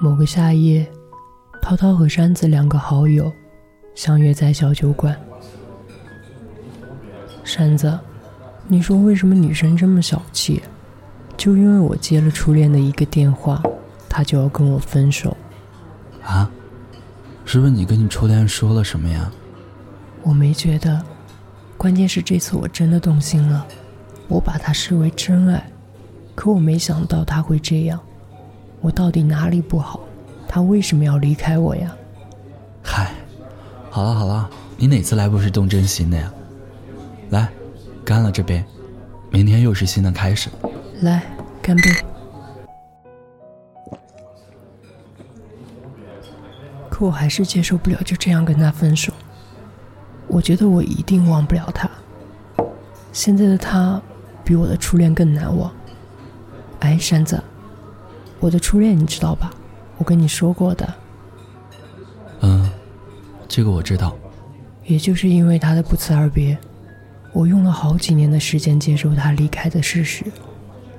某个夏夜，涛涛和山子两个好友相约在小酒馆。山子，你说为什么女生这么小气？就因为我接了初恋的一个电话，他就要跟我分手。啊？是不是你跟你初恋说了什么呀？我没觉得，关键是这次我真的动心了，我把他视为真爱，可我没想到他会这样。我到底哪里不好？他为什么要离开我呀？嗨，好了好了，你哪次来不是动真心的呀？来，干了这杯，明天又是新的开始。来，干杯！可我还是接受不了就这样跟他分手。我觉得我一定忘不了他。现在的他，比我的初恋更难忘。哎，山子。我的初恋你知道吧？我跟你说过的。嗯，这个我知道。也就是因为他的不辞而别，我用了好几年的时间接受他离开的事实。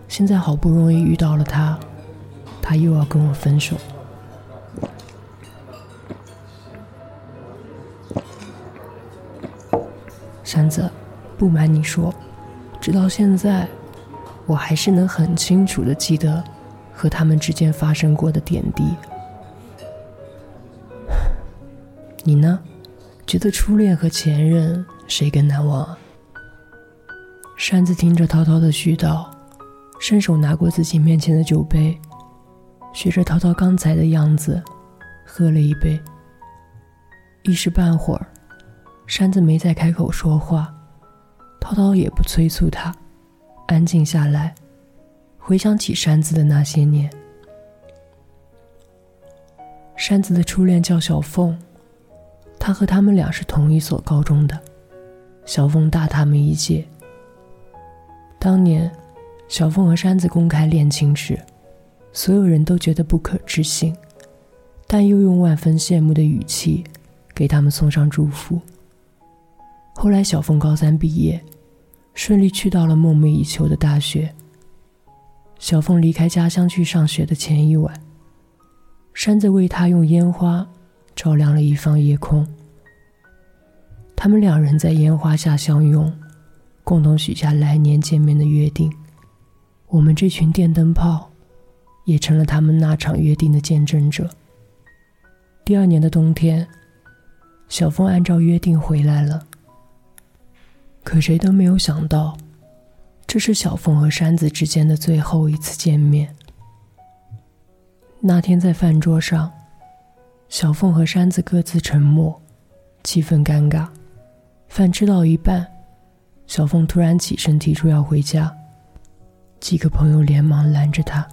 现在好不容易遇到了他，他又要跟我分手。山子，不瞒你说，直到现在，我还是能很清楚的记得。和他们之间发生过的点滴，你呢？觉得初恋和前任谁更难忘？山子听着涛涛的絮叨，伸手拿过自己面前的酒杯，学着涛涛刚才的样子，喝了一杯。一时半会儿，山子没再开口说话，涛涛也不催促他，安静下来。回想起山子的那些年，山子的初恋叫小凤，他和他们俩是同一所高中的，小凤大他们一届。当年，小凤和山子公开恋情时，所有人都觉得不可置信，但又用万分羡慕的语气给他们送上祝福。后来，小凤高三毕业，顺利去到了梦寐以求的大学。小凤离开家乡去上学的前一晚，山子为他用烟花照亮了一方夜空。他们两人在烟花下相拥，共同许下来年见面的约定。我们这群电灯泡，也成了他们那场约定的见证者。第二年的冬天，小凤按照约定回来了。可谁都没有想到。这是小凤和山子之间的最后一次见面。那天在饭桌上，小凤和山子各自沉默，气氛尴尬。饭吃到一半，小凤突然起身提出要回家，几个朋友连忙拦着她。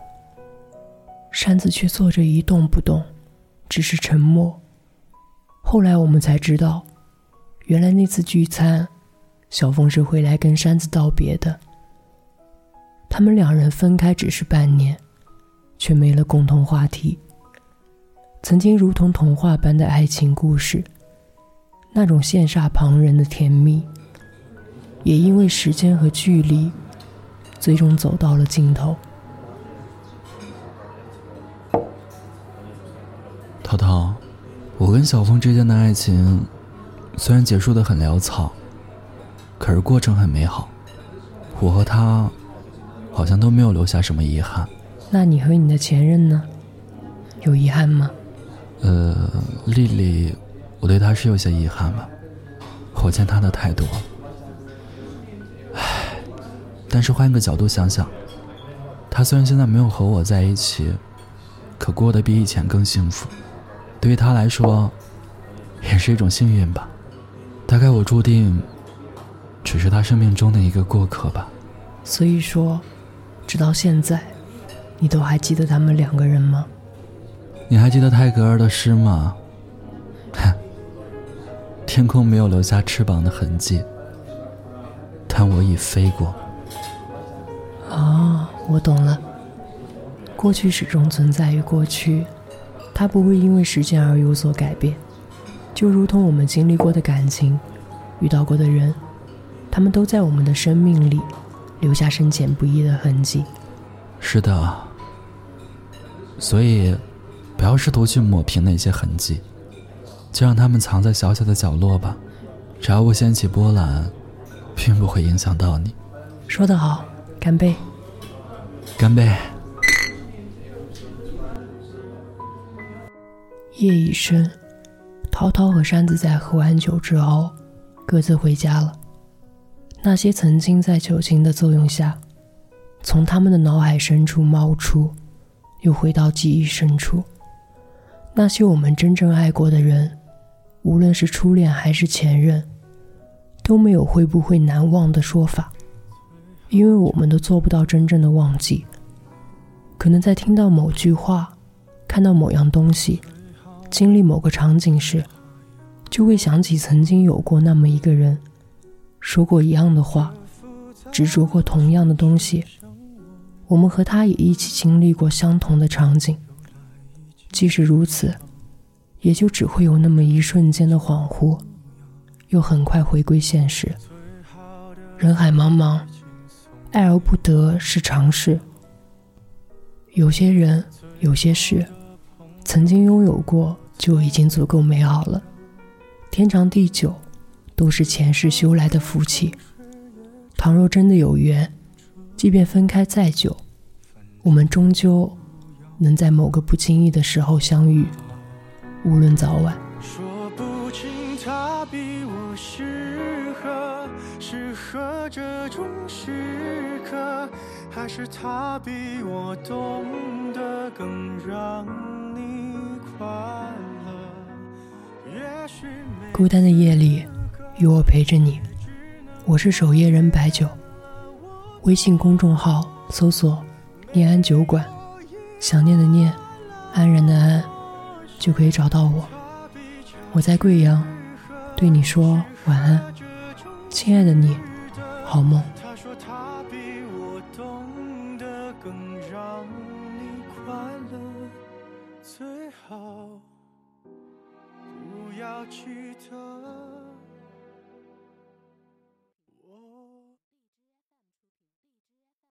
山子却坐着一动不动，只是沉默。后来我们才知道，原来那次聚餐，小凤是回来跟山子道别的。他们两人分开只是半年，却没了共同话题。曾经如同童话般的爱情故事，那种羡煞旁人的甜蜜，也因为时间和距离，最终走到了尽头。涛涛，我跟小峰之间的爱情，虽然结束的很潦草，可是过程很美好。我和他。好像都没有留下什么遗憾。那你和你的前任呢？有遗憾吗？呃，丽丽，我对她是有些遗憾吧。我欠她的太多。唉，但是换一个角度想想，她虽然现在没有和我在一起，可过得比以前更幸福。对于她来说，也是一种幸运吧。大概我注定，只是她生命中的一个过客吧。所以说。直到现在，你都还记得他们两个人吗？你还记得泰戈尔的诗吗？天空没有留下翅膀的痕迹，但我已飞过。哦，我懂了。过去始终存在于过去，它不会因为时间而有所改变。就如同我们经历过的感情，遇到过的人，他们都在我们的生命里。留下深浅不一的痕迹。是的，所以，不要试图去抹平那些痕迹，就让它们藏在小小的角落吧。只要不掀起波澜，并不会影响到你。说得好，干杯！干杯！夜已深，涛涛和山子在喝完酒之后，各自回家了。那些曾经在酒精的作用下，从他们的脑海深处冒出，又回到记忆深处。那些我们真正爱过的人，无论是初恋还是前任，都没有会不会难忘的说法，因为我们都做不到真正的忘记。可能在听到某句话，看到某样东西，经历某个场景时，就会想起曾经有过那么一个人。说过一样的话，执着过同样的东西，我们和他也一起经历过相同的场景。即使如此，也就只会有那么一瞬间的恍惚，又很快回归现实。人海茫茫，爱而不得是常事。有些人，有些事，曾经拥有过就已经足够美好了。天长地久。都是前世修来的福气。倘若真的有缘，即便分开再久，我们终究能在某个不经意的时候相遇，无论早晚。说不清他比我适合，适合这种时刻，还是他比我懂得更让你快乐。也许孤单的夜里。与我陪着你，我是守夜人白酒。微信公众号搜索“念安酒馆”，想念的念，安然的安，就可以找到我。我在贵阳，对你说晚安，亲爱的你，好梦。最好不要记得。